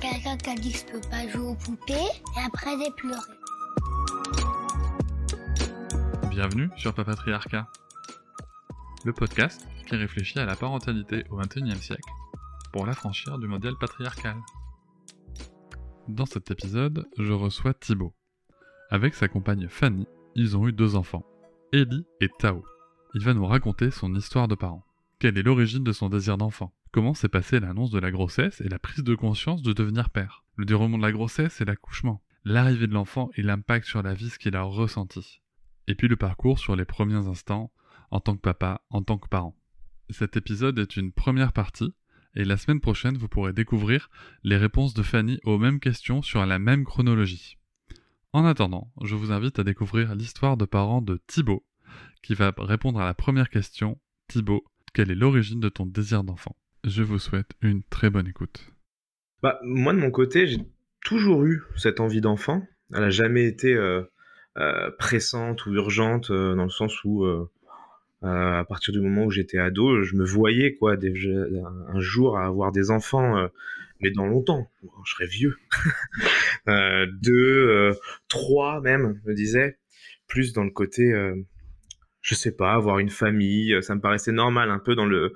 Quelqu'un qui a dit que je peux pas jouer aux poupées et après j'ai pleuré. Bienvenue sur Papatriarcat, le podcast qui réfléchit à la parentalité au XXIe siècle pour l'affranchir du modèle patriarcal. Dans cet épisode, je reçois Thibaut. Avec sa compagne Fanny, ils ont eu deux enfants, Ellie et Tao. Il va nous raconter son histoire de parents. Quelle est l'origine de son désir d'enfant? Comment s'est passée l'annonce de la grossesse et la prise de conscience de devenir père Le déroulement de la grossesse et l'accouchement L'arrivée de l'enfant et l'impact sur la vie qu'il a ressenti et puis le parcours sur les premiers instants en tant que papa, en tant que parent. Cet épisode est une première partie, et la semaine prochaine vous pourrez découvrir les réponses de Fanny aux mêmes questions sur la même chronologie. En attendant, je vous invite à découvrir l'histoire de parents de Thibaut, qui va répondre à la première question. Thibaut, quelle est l'origine de ton désir d'enfant? Je vous souhaite une très bonne écoute. Bah, moi de mon côté, j'ai toujours eu cette envie d'enfant. Elle n'a jamais été euh, euh, pressante ou urgente euh, dans le sens où à partir du moment où j'étais ado, je me voyais quoi un jour à avoir des enfants, mais dans longtemps, je serais vieux. deux, trois même, je me disais, plus dans le côté je sais pas, avoir une famille, ça me paraissait normal un peu dans le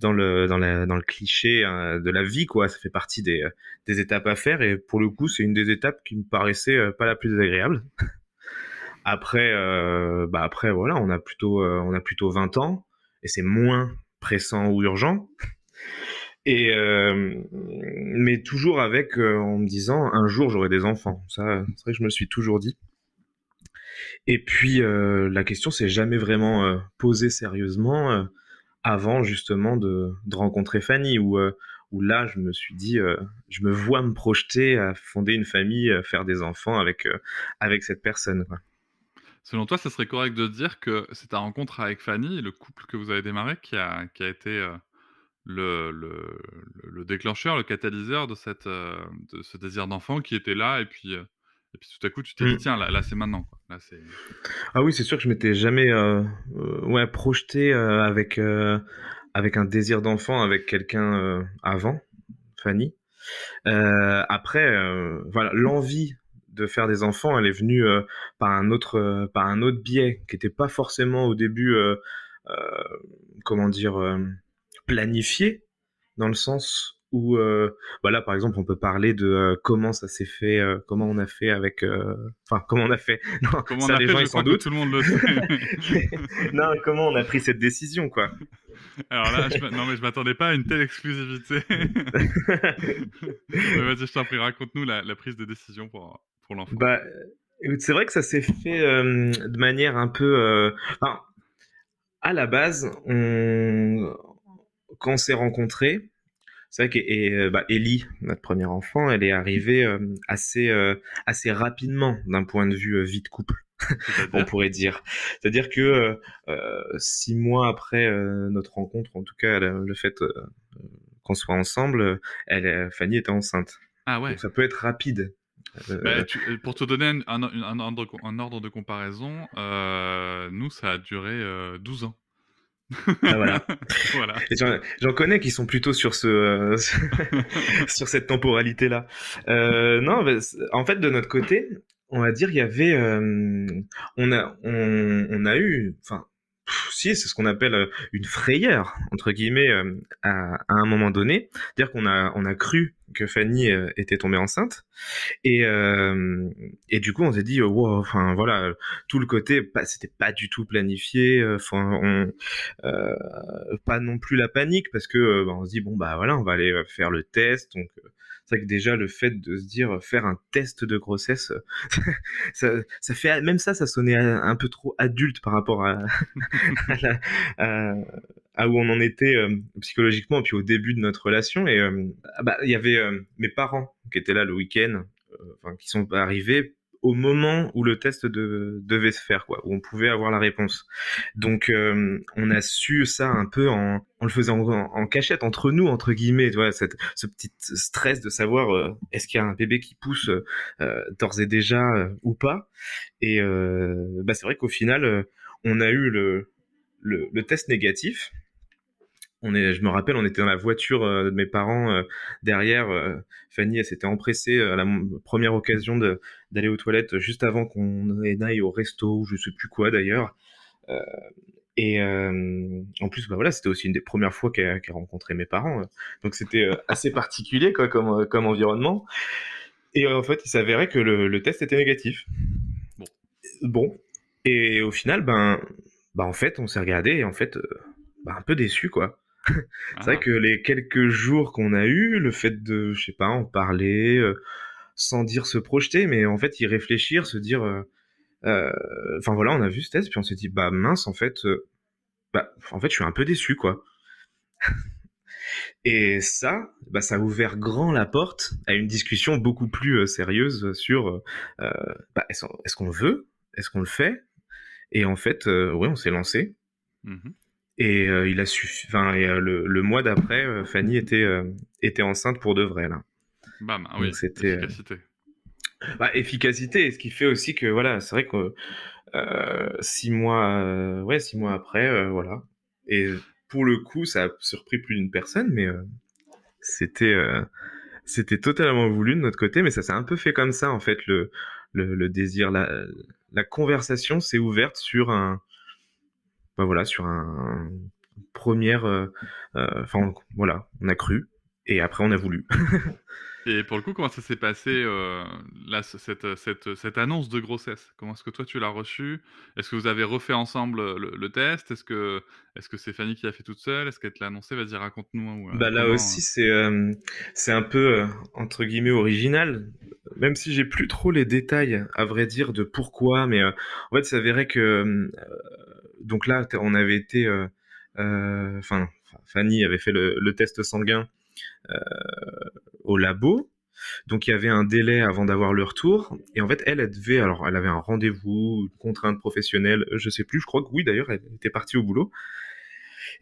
dans le dans, la, dans le cliché de la vie quoi, ça fait partie des des étapes à faire et pour le coup, c'est une des étapes qui me paraissait pas la plus agréable. Après, euh, bah après voilà, on a plutôt euh, on a plutôt 20 ans et c'est moins pressant ou urgent. Et euh, mais toujours avec en me disant un jour j'aurai des enfants. Ça, c'est vrai que je me le suis toujours dit. Et puis la question s'est jamais vraiment posée sérieusement avant justement de, rencontrer Fanny où là je me suis dit je me vois me projeter à fonder une famille, faire des enfants avec avec cette personne. Selon toi, ce serait correct de dire que c'est ta rencontre avec Fanny, le couple que vous avez démarré, qui a, qui a été euh, le, le, le, déclencheur, le catalyseur de, cette, euh, de ce désir d'enfant qui était là, et puis, euh, et puis tout à coup, tu t'es dit, mmh. tiens, là, là c'est maintenant. Quoi. Là, ah oui, c'est sûr que je m'étais jamais ouais, projeté avec, avec un désir d'enfant avec quelqu'un avant, Fanny. après, voilà, l'envie de faire des enfants, elle est venue euh, par un autre euh, par un autre biais qui n'était pas forcément au début euh, comment dire planifié dans le sens où bah là par exemple on peut parler de comment ça s'est fait comment on a fait avec enfin comment on a fait non comment ça, on a les fait, gens, sans doute tout le monde le sait. Non comment on a pris cette décision quoi. Alors là je, non mais je m'attendais pas à une telle exclusivité. Vas-y je t'en prie raconte-nous la, la, prise de décision pour bah, c'est vrai que ça s'est fait euh, de manière un peu. Euh, enfin, à la base, on... quand on s'est rencontrés, c'est vrai que bah, Ellie, notre premier enfant, elle est arrivée euh, assez, assez rapidement d'un point de vue vie de couple. on pourrait dire. C'est-à-dire que six mois après notre rencontre, en tout cas le fait qu'on soit ensemble, elle, Fanny était enceinte. Ah ouais. Donc ça peut être rapide. Euh, bah, euh, pour te donner un, un, ordre, de comparaison, euh, nous, ça a duré 12 ans. Ah, voilà. voilà. J'en connais qui sont plutôt sur ce sur cette temporalité là. non, en fait de notre côté, on va dire il y avait on a on, on a eu enfin si, c'est ce qu'on appelle euh, une frayeur entre guillemets euh, à, un moment donné, dire qu'on a on a cru que Fanny euh, était tombée enceinte. Et et du coup on s'est dit wow, enfin voilà tout le côté c'était pas du tout planifié, enfin on pas non plus la panique parce que bah, on se dit bon bah voilà on va aller faire le test. Donc c'est vrai que déjà le fait de se dire faire un test de grossesse, ça, ça, fait même ça, ça sonnait un peu trop adulte par rapport à, où on en était euh, psychologiquement, puis au début de notre relation. Et euh, ah bah il y avait euh, mes parents qui étaient là le week-end qui sont arrivés au moment où le test de, devait se faire, quoi, où on pouvait avoir la réponse. Donc, euh, on a su ça un peu en, en le faisant en, cachette entre nous, entre guillemets, tu cette, ce petit stress de savoir euh, est-ce qu'il y a un bébé qui pousse euh, d'ores et déjà ou pas. Et bah, c'est vrai qu'au final, on a eu le, le, le test négatif on est, je me rappelle, on était dans la voiture euh, de mes parents euh, derrière. Euh, Fanny, elle s'était empressée à la première occasion d'aller aux toilettes juste avant qu'on aille au resto, je sais plus quoi d'ailleurs. et en plus, bah voilà, c'était aussi une des premières fois qu'elle a rencontré mes parents, donc c'était assez particulier quoi, comme, comme environnement. Et en fait, il s'avérait que le, le, test était négatif. Bon. bon. Et au final, ben, bah en fait, on s'est regardé et en fait, bah, un peu déçu quoi c'est vrai ah. que les quelques jours qu'on a eu, le fait de, je sais pas, en parler, euh, sans dire se projeter, mais en fait y réfléchir, se dire, euh, euh, enfin voilà, on a vu ce test, puis on s'est dit, bah mince, en fait, bah, en fait, je suis un peu déçu, quoi. Et ça, bah, ça a ouvert grand la porte à une discussion beaucoup plus sérieuse sur, bah, est-ce qu'on veut, est-ce qu'on le fait? Et en fait, oui, on s'est lancé. Mmh et euh, il a suffi. Enfin, euh, le, mois d'après, euh, Fanny était était enceinte pour de vrai là. Bam, ah oui. C'était efficacité. Bah, efficacité, ce qui fait aussi que voilà, c'est vrai que six mois, ouais, six mois après, voilà. Et pour le coup, ça a surpris plus d'une personne, mais c'était c'était totalement voulu de notre côté, mais ça s'est un peu fait comme ça en fait le le, le désir, la, la conversation s'est ouverte sur un bah voilà, sur un, première, euh, euh, enfin voilà, on a cru et après on a voulu. et pour le coup, comment ça s'est passé euh, là, cette, cette, cette, annonce de grossesse? Comment est-ce que toi tu l'as reçue? Est-ce que vous avez refait ensemble le, test? Est-ce que est-ce que c'est Fanny qui l'a fait toute seule Est-ce qu'elle te l'a annoncé? Vas-y, raconte-nous. bah là aussi, c'est c'est un peu entre guillemets original même si j'ai plus trop les détails, à vrai dire, de pourquoi, mais en fait, ça verrait que donc là, on avait été, euh, euh, enfin, Fanny avait fait le, test sanguin euh, au labo. Donc il y avait un délai avant d'avoir le retour. Et en fait, elle, elle devait, alors elle avait un rendez-vous, une contrainte professionnelle, je sais plus, je crois que oui d'ailleurs, elle était partie au boulot.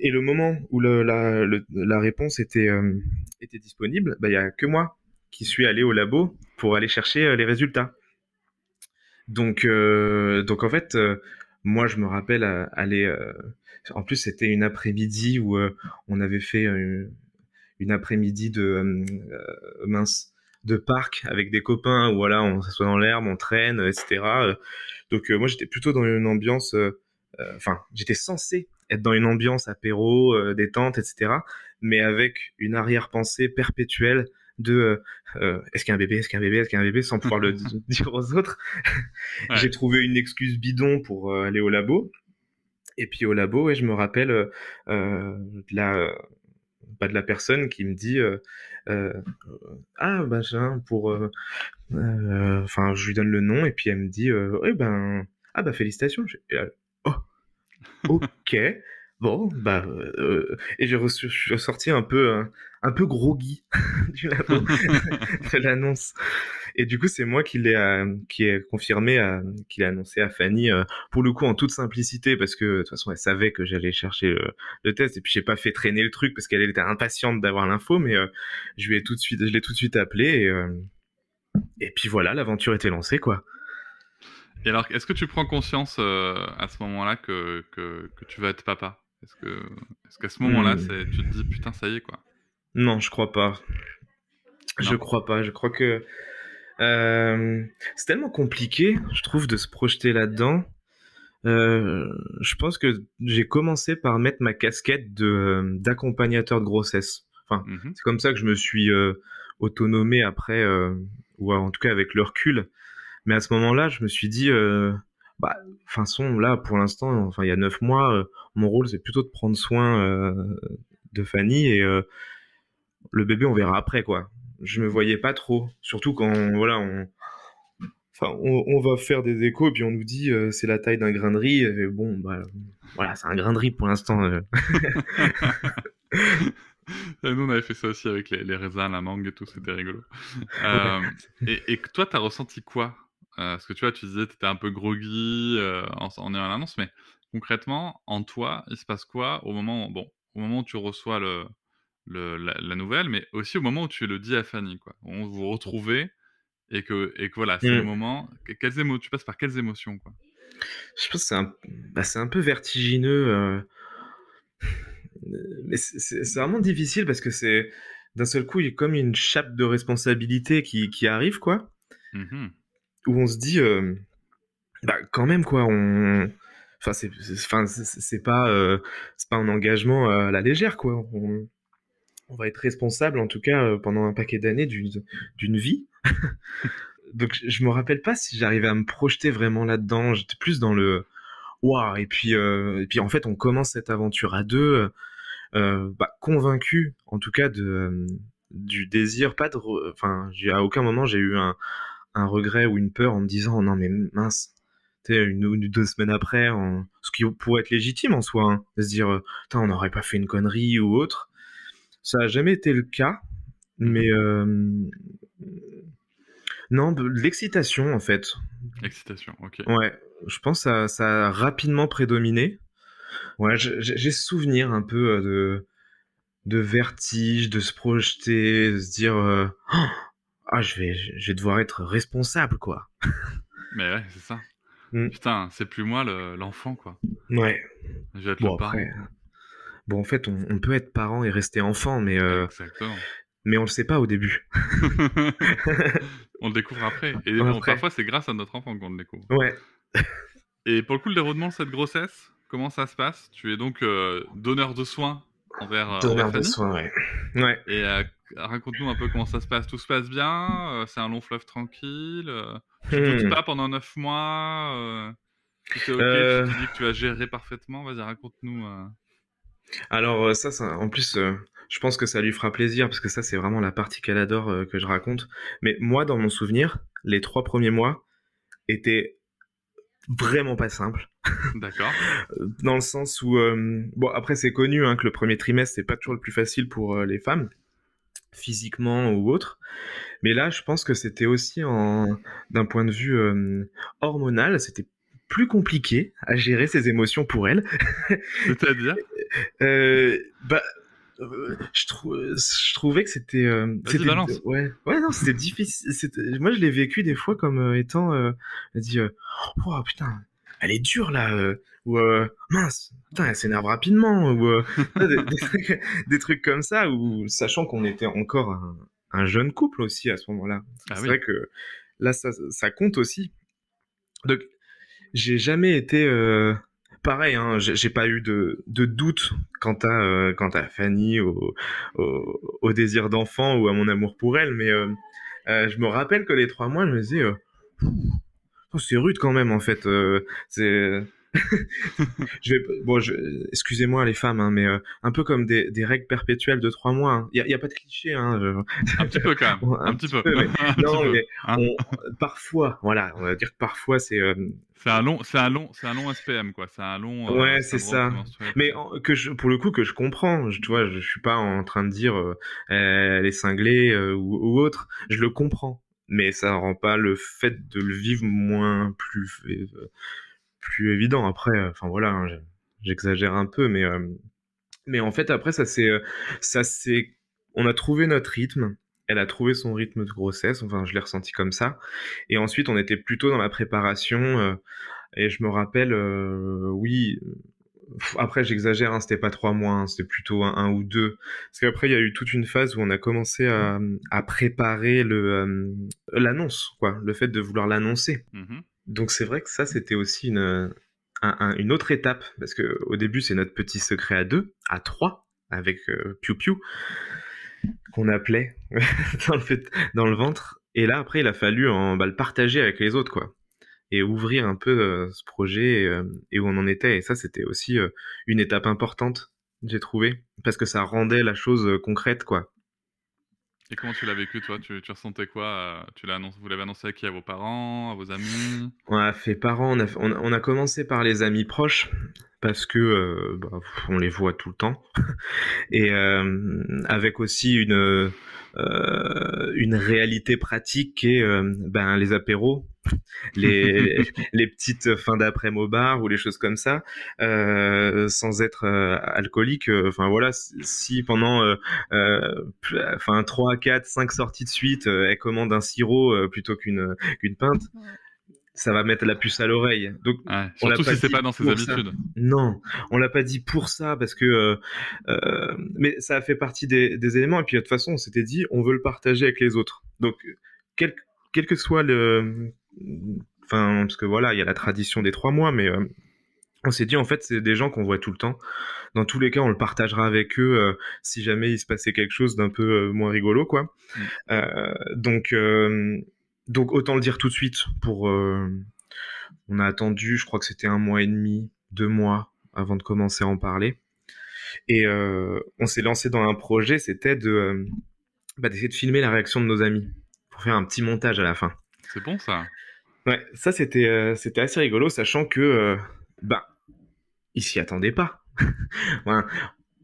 Et le moment où la, réponse était, était disponible, bah, il n'y a que moi qui suis allé au labo pour aller chercher les résultats. Donc, donc en fait, moi, je me rappelle euh, aller. Euh, en plus, c'était une après-midi où euh, on avait fait une, après-midi de mince de parc avec des copains où voilà, on s'assoit dans l'herbe, on traîne, etc. Donc moi, j'étais plutôt dans une ambiance. Enfin, j'étais censé être dans une ambiance apéro, détente, etc. Mais avec une arrière-pensée perpétuelle de euh, euh, est-ce qu'il y a un bébé, est-ce qu'il y a un bébé, est-ce qu'il y a un bébé, sans pouvoir le dire aux autres. J'ai trouvé une excuse bidon pour euh, aller au labo. Et puis au labo, et je me rappelle de la pas de la personne qui me dit ah ben pour enfin je lui donne le nom et puis elle me dit oui ben ah bah félicitations oh ok Bon, bah, et je suis sorti un peu, un, peu groggy du de l'annonce. Et du coup, c'est moi qui l'ai, euh, qui ai confirmé, euh, qui l'ai annoncé à Fanny, euh, pour le coup en toute simplicité, parce que de toute façon, elle savait que j'allais chercher le, test, et puis j'ai pas fait traîner le truc parce qu'elle était impatiente d'avoir l'info, mais je lui ai tout de suite, je l'ai tout de suite appelé, et, et puis voilà, l'aventure était lancée, quoi. Et alors, est-ce que tu prends conscience à ce moment-là que, que, que tu vas être papa? Est-ce que, est-ce qu'à ce moment-là, hmm. c'est, tu te dis putain, ça y est quoi? Non, je crois pas. Je crois pas. Je crois que euh, c'est tellement compliqué, je trouve, de se projeter là-dedans. Euh, je pense que j'ai commencé par mettre ma casquette de d'accompagnateur de grossesse. Enfin, mmh c'est comme ça que je me suis euh, autonomé après, ou en tout cas avec le recul. Mais à ce moment-là, je me suis dit, bah, façon, là, pour l'instant, enfin, il y a neuf mois, euh, mon rôle, c'est plutôt de prendre soin euh, de Fanny et euh, le bébé, on verra après, quoi. Je me voyais pas trop, surtout quand, voilà, on, enfin, on, va faire des échos et puis on nous dit c'est la taille d'un grain de riz. Et bon, bah, voilà, c'est un grain de riz pour l'instant. Et nous, on avait fait ça aussi avec les, les raisins, la mangue et tout, c'était rigolo. Euh, et, et toi, t'as ressenti quoi Euh, Parce que tu vois, tu disais, t'étais un peu groggy euh, en, en ayant l'annonce, mais concrètement, en toi, il se passe quoi au moment, bon, au moment où tu reçois le, le, la, la nouvelle, mais aussi au moment où tu le dis à Fanny, quoi. On vous retrouvez et que, et que voilà, c'est le Mm. moment. que- Quelles émo tu passes par quelles émotions, quoi? Je pense que c'est un, bah, c'est un peu vertigineux. euh, Mais c'est- vraiment difficile parce que c'est d'un seul coup, il y a comme une chape de responsabilité qui, qui arrive, quoi. Mhm. Où on se dit, euh, bah, quand même, quoi, on. Enfin, c'est enfin, c'est- pas, euh, c'est pas un engagement à la légère, quoi. On, on va être responsable, en tout cas, euh, pendant un paquet d'années d'une vie. Donc, je- me rappelle pas si j'arrivais à me projeter vraiment là-dedans. J'étais plus dans le waouh. Et puis, euh, et puis, en fait, on commence cette aventure à deux, euh, bah, convaincu, en tout cas, de du désir, pas de, enfin, à aucun moment j'ai eu un, un regret ou une peur en me disant oh non mais mince. Une ou deux semaines après, ce qui pourrait être légitime en soi, hein, de se dire, on n'aurait pas fait une connerie ou autre. Ça a jamais été le cas, mais euh, non, de l'excitation en fait. Excitation, ok. Ouais, je pense que ça, ça a rapidement prédominé. Ouais, j'ai souvenir un peu euh, de, de vertige, de se projeter, de se dire euh, Oh, ah je vais, je vais devoir être responsable quoi. Mais ouais, c'est ça. Mm. Putain, c'est plus moi le- l'enfant, quoi. Ouais. Je vais être Bon le parent. après, bon en fait on, on peut être parent et rester enfant, mais euh, mais on le sait pas au début. on le découvre après. Et parfois, c'est grâce à notre enfant qu'on le découvre. Ouais. Et pour le coup, le déroulement de cette grossesse, comment ça se passe? Tu es donc euh, donneur de soins envers, euh, Donneur de soins, ouais. Ouais. Et euh, raconte-nous un peu comment ça se passe. Tout se passe bien C'est un long fleuve tranquille Tu Hmm. doutes pas pendant 9 mois Tout est ok Euh. Tu te dis que tu vas gérer parfaitement Vas-y, raconte-nous. euh. Alors euh, ça, ça, en plus, euh, je pense que ça lui fera plaisir parce que ça, c'est vraiment la partie qu'elle adore euh, que je raconte. Mais moi, dans mon souvenir, les trois premiers mois étaient vraiment pas simples. D'accord. Dans le sens où, euh, bon, après c'est connu hein, que le premier trimestre c'est pas toujours le plus facile pour les femmes, physiquement ou autre. Mais là, je pense que c'était aussi en, d'un point de vue hormonal, c'était plus compliqué à gérer ses émotions pour elle. C'est-à-dire? Euh, bah, euh, je, trou- je trouvais que c'était. euh, c'était- balance. Ouais, ouais, non, c'était difficile. Moi, je l'ai vécu des fois comme euh, étant. Dit Oh putain, elle est dure là. ou mince, putain, elle s'énerve rapidement. Ou des, des trucs, des trucs comme ça, ou sachant qu'on était encore un, un jeune couple aussi à ce moment-là. Ah C'est oui. vrai que là, ça, ça compte aussi. Donc, j'ai jamais été pareil. Hein, j'ai pas eu de, doute quant à euh, quant à Fanny, au, désir d'enfant ou à mon amour pour elle. Mais euh, euh, je me rappelle que les trois mois, je me disais, c'est rude quand même en fait. je vais bon, excusez-moi les femmes, hein, mais euh, un peu comme des, des règles perpétuelles de trois mois. Il n'y a, pas de cliché. Hein, je- Un petit peu quand même. Un, petit peu. mais- Un petit non, peu, mais hein. on- parfois, voilà, on va dire que parfois c'est euh, C'est un long, c'est un long, c'est un long SPM quoi. C'est un long. euh, Ouais, c'est ça. Mais en- que je, pour le coup, que je comprends, je, tu vois, je, suis pas en train de dire elle est cinglée euh, ou, ou autre, je le comprends, mais ça rend pas le fait de le vivre moins plus plus évident. Après, euh, enfin voilà, hein, je- j'exagère un peu, mais euh, mais en fait après ça c'est euh, ça c'est, on a trouvé notre rythme. Elle a trouvé son rythme de grossesse, enfin je l'ai ressenti comme ça. Et ensuite on était plutôt dans la préparation. et je me rappelle, oui, Après, j'exagère, hein, c'était pas trois mois, hein, c'était plutôt un, ou deux. Parce qu'après, il y a eu toute une phase où on a commencé à, préparer l'annonce, quoi, le fait de vouloir l'annoncer. Mhm. Donc c'est vrai que ça, c'était aussi une, un- un- une autre étape, parce que au début, c'est notre petit secret à deux, à trois, avec euh, Piu Piu, qu'on appelait dans, le ventre. Et là, après, il a fallu bah, le partager avec les autres, quoi. Et ouvrir un peu euh, ce projet euh, et où on en était. Et ça, c'était aussi euh, une étape importante, j'ai trouvé, parce que ça rendait la chose concrète, quoi. Et comment tu l'as vécu toi? Tu, ressentais quoi euh, Tu l'as annoncé, vous l'avez annoncé à qui? À vos parents, à vos amis? On a fait parents, on a, commencé par les amis proches, parce que bah, on les voit tout le temps. Et avec aussi une euh, une réalité pratique qui est euh, ben, les apéros, les, les petites fins d'après au bar ou les choses comme ça, euh, sans être alcoolique. Enfin voilà, si pendant enfin 3, 4, 5 sorties de suite, elle commande un sirop plutôt qu'une qu'une pinte ça va mettre la puce à l'oreille. Donc, surtout si c'est pas dans ses habitudes. Non, on l'a pas dit pour ça parce que, euh, euh, mais ça a fait partie des, éléments. Et puis de toute façon, on s'était dit, on veut le partager avec les autres. Donc, quel, quel que soit le, enfin, parce que voilà, il y a la tradition des trois mois, mais euh, on s'est dit en fait, c'est des gens qu'on voit tout le temps. Dans tous les cas, on le partagera avec eux si jamais il se passait quelque chose d'un peu moins rigolo, quoi. Mm. donc donc autant le dire tout de suite pour euh, on a attendu je crois que c'était un mois et demi deux mois avant de commencer à en parler et euh, on s'est lancé dans un projet c'était de euh, bah, d'essayer de filmer la réaction de nos amis pour faire un petit montage à la fin c'est bon ça ouais ça c'était c'était assez rigolo sachant que bah ils s'y attendaient pas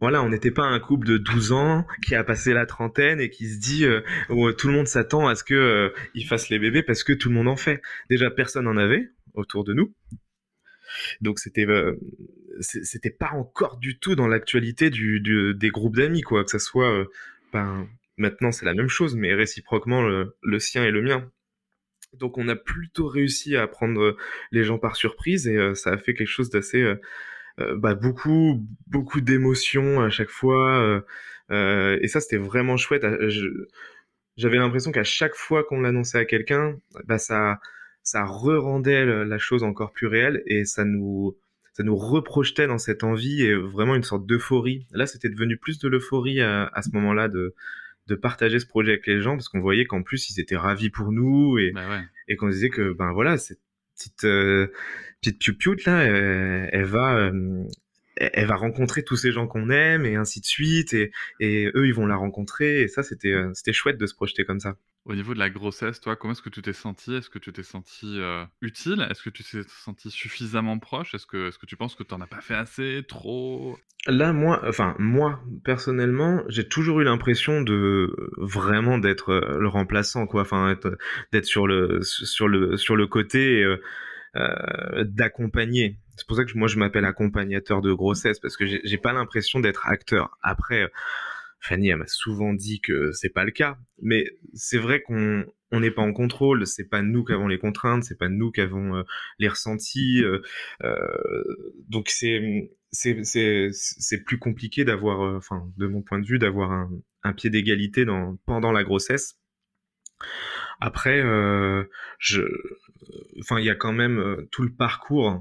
voilà, on n'était pas un couple de 12 ans qui a passé la trentaine et qui se dit euh, où tout le monde s'attend à ce que euh, il fasse les bébés parce que tout le monde en fait. Déjà personne en avait autour de nous. Donc c'était euh, c'était pas encore du tout dans l'actualité du, des groupes d'amis quoi, que ça soit ben, maintenant c'est la même chose mais réciproquement le, le, sien et le mien. Donc on a plutôt réussi à prendre les gens par surprise et ça a fait quelque chose d'assez euh, bah, beaucoup, beaucoup d'émotions à chaque fois. Euh, euh, et ça, c'était vraiment chouette. J'avais l'impression qu'à chaque fois qu'on l'annonçait à quelqu'un, bah, ça, ça re-rendait la chose encore plus réelle et ça nous, ça nous reprojetait dans cette envie et vraiment une sorte d'euphorie. Là, c'était devenu plus de l'euphorie à, à, ce moment-là de, de partager ce projet avec les gens parce qu'on voyait qu'en plus ils étaient ravis pour nous et, bah et qu'on disait que ben voilà cette petite petite piou là, euh, elle, va euh, elle va rencontrer tous ces gens qu'on aime et ainsi de suite et, et eux ils vont la rencontrer et ça c'était euh, c'était chouette de se projeter comme ça. Au niveau de la grossesse, toi, comment est-ce que tu t'es senti Est-ce que tu t'es senti utile? Est-ce que tu t'es senti suffisamment proche? Est-ce que, est-ce que tu penses que tu n'en as pas fait assez, trop? Là, moi, enfin moi personnellement, j'ai toujours eu l'impression de vraiment d'être le remplaçant, quoi. Enfin, d'être sur le sur le sur le côté. Euh, d'accompagner. C'est pour ça que moi je m'appelle accompagnateur de grossesse parce que j'ai pas l'impression d'être acteur. Après, Fanny elle m'a souvent dit que c'est pas le cas, mais c'est vrai qu'on on n'est pas en contrôle, c'est pas nous qui avons les contraintes, c'est pas nous qui avons euh, les ressentis, euh, euh, donc c'est plus compliqué d'avoir, enfin de mon point de vue, d'avoir un, pied d'égalité pendant la grossesse. Après, il y a quand même euh, tout le parcours euh,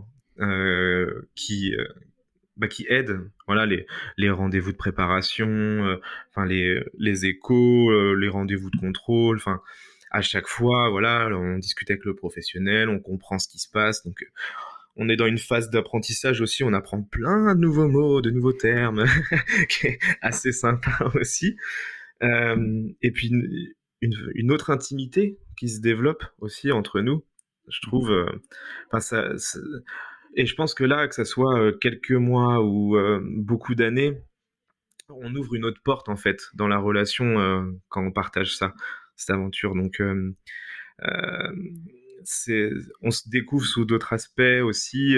qui euh, bah, qui aide. Voilà, les, les rendez-vous de préparation, enfin les, les échos, les rendez-vous de contrôle, enfin à chaque fois, voilà, on discute avec le professionnel, on comprend ce qui se passe, donc on est dans une phase d'apprentissage aussi, on apprend plein de nouveaux mots, de nouveaux termes, qui est assez sympa aussi. et puis une, une, autre intimité qui se développe aussi entre nous, je trouve. Euh, enfin, ça, et je pense que là, que ça soit euh, quelques mois ou euh, beaucoup d'années, on ouvre une autre porte en fait dans la relation quand on partage ça, cette aventure. Donc, on se découvre sous d'autres aspects aussi,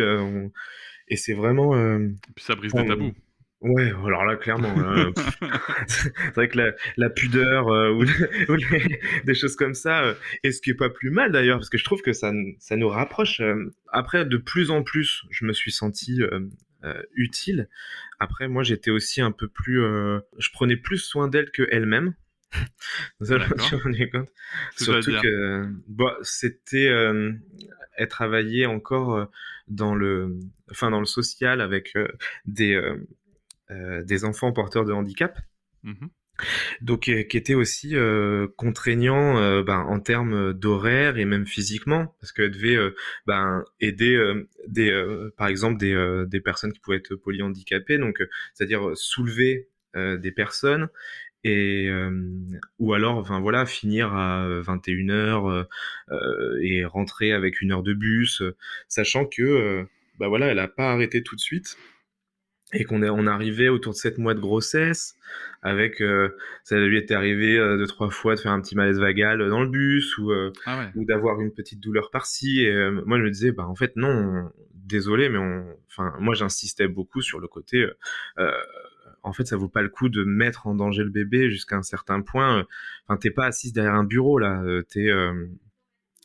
et c'est vraiment. et puis ça brise des tabous. Ouais, alors là, clairement, c'est vrai que la, pudeur euh, ou, des choses comme ça, euh, et ce qui est pas plus mal d'ailleurs, parce que je trouve que ça, ça nous rapproche. Euh, après, de plus en plus, je me suis senti utile. Après, moi, j'étais aussi un peu plus, je prenais plus soin d'elle que elle-même. ça, je compte. Surtout que, bah, c'était, elle travaillait encore dans le, enfin, dans le social avec des euh, des enfants porteurs de handicap. Mmh Donc, euh, qui était aussi euh, contraignant ben, en termes d'horaire et même physiquement, parce qu'elle devait ben, aider des, par exemple des, des personnes qui pouvaient être polyhandicapées, donc c'est-à-dire soulever des personnes et ou alors enfin voilà finir à 21h et rentrer avec une heure de bus sachant que bah voilà, elle a pas arrêté tout de suite et qu'on est on arrivait autour de 7 mois de grossesse avec euh, ça lui était arrivé euh, deux trois fois de faire un petit malaise vagal dans le bus ou euh, Ah ouais. ou d'avoir une petite douleur par-ci et euh, moi je me disais bah en fait non on- désolé mais on enfin moi j'insistais beaucoup sur le côté euh, euh, en fait ça vaut pas le coup de mettre en danger le bébé jusqu'à un certain point enfin t'es pas assise derrière un bureau là euh, t'es euh,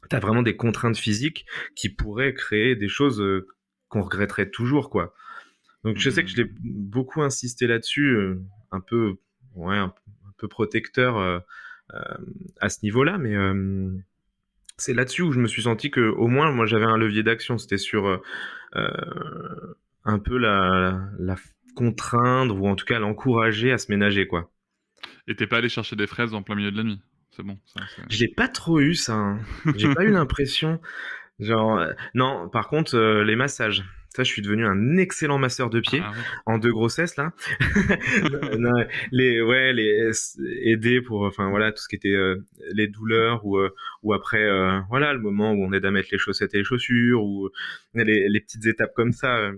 t'as vraiment des contraintes physiques qui pourraient créer des choses euh, qu'on regretterait toujours quoi donc je sais que je l'ai beaucoup insisté là-dessus euh, un peu ouais un, un peu protecteur euh, euh, à ce niveau-là mais c'est là-dessus où je me suis senti que au moins moi j'avais un levier d'action c'était sur un peu la, la contraindre ou en tout cas l'encourager à se ménager quoi Et t'es pas allé chercher des fraises en plein milieu de la nuit? C'est bon. ça, j'ai pas trop eu ça hein. j'ai pas eu l'impression genre non par contre les massages ça je suis devenu un excellent masseur de pied Ah ouais. en deux grossesses là Non, les ouais les aider pour enfin voilà tout ce qui était euh, les douleurs ou euh, ou après euh, voilà le moment où on aide à mettre les chaussettes et les chaussures ou les, les petites étapes comme ça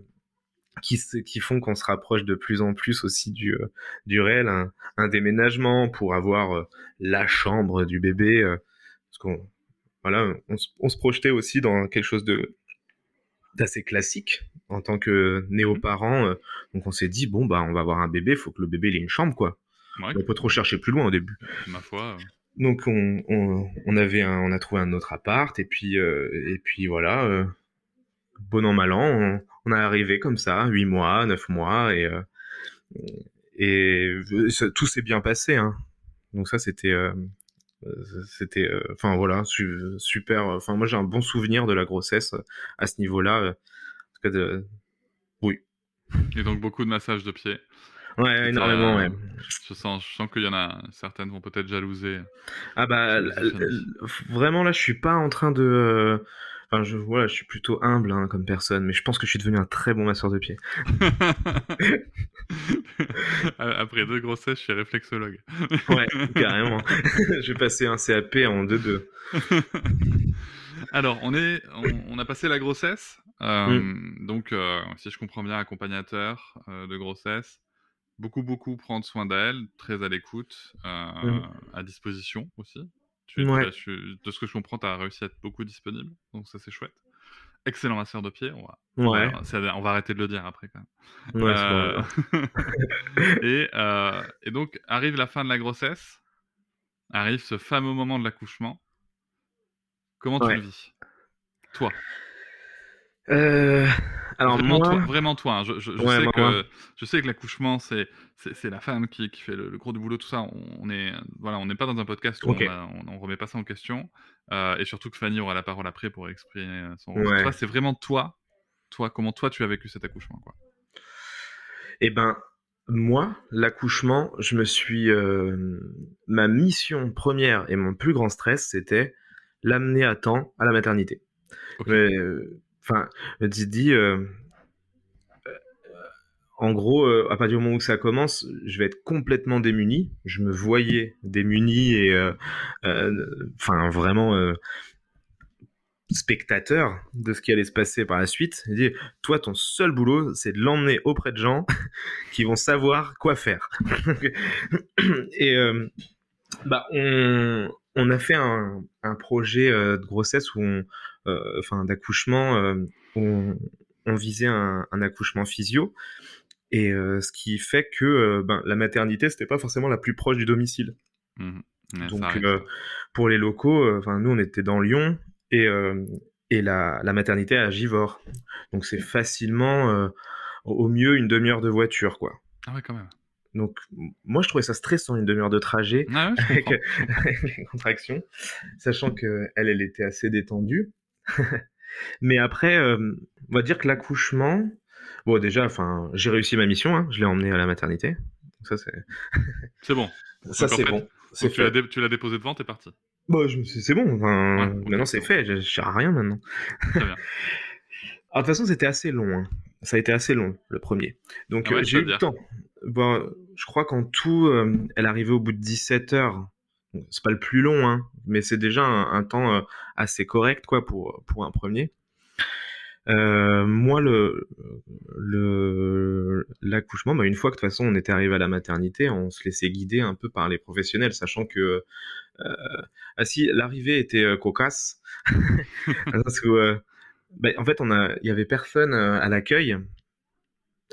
qui se- qui font qu'on se rapproche de plus en plus aussi du euh, du réel un, un déménagement pour avoir euh, la chambre du bébé euh, parce qu'on voilà on se projetait aussi dans quelque chose de d'assez classique en tant que néo-parent. euh, donc on s'est dit, bon, bah on va avoir un bébé, faut que le bébé il ait une chambre, quoi. Ouais, On peut trop chercher plus loin au début. ma foi. euh, Donc on, on, on avait un, on a trouvé un autre appart, et puis, euh, et puis voilà, euh, bon an, mal an, on, on est arrivé comme ça, 8 mois, 9 mois, et, euh, et tout s'est bien passé. Hein. Donc ça, c'était... euh, euh, c'était euh, enfin voilà su- super enfin moi j'ai un bon souvenir de la grossesse euh, à ce niveau-là euh, en tout cas de, Et donc beaucoup de massages de pied. Ouais, énormément, euh, ouais. Je sens, je sens qu'il y en a certaines vont peut-être jalouser. Ah bah, l- l- vraiment là, je suis pas en train de. Enfin, je, voilà, je suis plutôt humble hein, comme personne, mais je pense que je suis devenu un très bon masseur de pied. Après deux grossesses, je suis réflexologue. Ouais, carrément. je vais passer un CAP en 2-2. Alors, on, est, on, on a passé la grossesse. euh, Mm. Donc, euh, si je comprends bien, accompagnateur euh, de grossesse. Beaucoup, beaucoup prendre soin d'elle, très à l'écoute, Mm. à disposition aussi. Tu, Ouais. tu as- tu- de ce que je comprends, tu as réussi à être beaucoup disponible, donc ça c'est chouette. Excellent masseur de pied, on va, Ouais, on va- arrêter de le dire après quand même. ouais. Euh, et, euh, et donc, arrive la fin de la grossesse, arrive ce fameux moment de l'accouchement. Comment tu le vis? Toi. Euh, alors vraiment, moi, toi, vraiment toi. hein. Je, je- je Ouais, sais que, je sais que l'accouchement, c'est, c'est, c'est la femme qui, qui fait le, le gros du boulot, tout ça. On, on est, voilà, on n'est pas dans un podcast où on, on remet pas ça en question. Euh, et surtout que Fanny aura la parole après pour exprimer son Ouais. Toi, c'est vraiment toi. Toi, comment toi tu as vécu cet accouchement quoi. eh ben, moi, l'accouchement, je me suis. euh, ma mission première et mon plus grand stress, c'était l'amener à temps à la maternité. Ok. Mais, euh, Enfin, dit dit. euh, euh, en gros, euh, à partir du moment où ça commence, je vais être complètement démuni. Je me voyais démuni et, euh, euh, enfin, vraiment euh, spectateur de ce qui allait se passer par la suite. Il dit, toi, ton seul boulot, c'est de l'emmener auprès de gens qui vont savoir quoi faire. et euh, bah, on, a fait un, projet euh, de grossesse où on, euh, enfin, d'accouchement, euh, on, on visait un, un accouchement physio. Et euh, ce qui fait que euh, ben, la maternité, c'était pas forcément la plus proche du domicile. Ouais, ça Donc, euh, pour les locaux, euh, nous on était dans Lyon et euh, et la, la maternité à Givors. Donc c'est facilement euh, au mieux une demi-heure de voiture quoi. Ah ouais, quand même. Donc moi je trouvais ça stressant une demi-heure de trajet Ah ouais, avec, avec les contractions, sachant que elle elle était assez détendue. Mais après, euh, on va dire que l'accouchement, bon déjà, enfin j'ai réussi ma mission, hein, je l'ai emmené à la maternité. Donc ça c'est C'est bon. ça c'est bon. C'est tu l'as dé- déposé devant, t'es parti. Bah, je me suis- c'est bon. Enfin, Ouais, maintenant c'est bon. fait. Je, sers à rien maintenant. Très bien. De toute façon, c'était assez long. hein. Ça a été assez long, le premier. Donc, Ah ouais, euh, j'ai eu le temps. Bon, je crois qu'en tout, euh, elle arrivait au bout de 17 heures. C'est pas le plus long, hein, mais c'est déjà un, un temps euh, assez correct, quoi, pour, pour un premier. Euh, moi, le le l'accouchement, bah, une fois que de toute façon on était arrivé à la maternité, on se laissait guider un peu par les professionnels, sachant que euh, ah si l'arrivée était cocasse, parce que bah, en fait on a il y avait personne à l'accueil,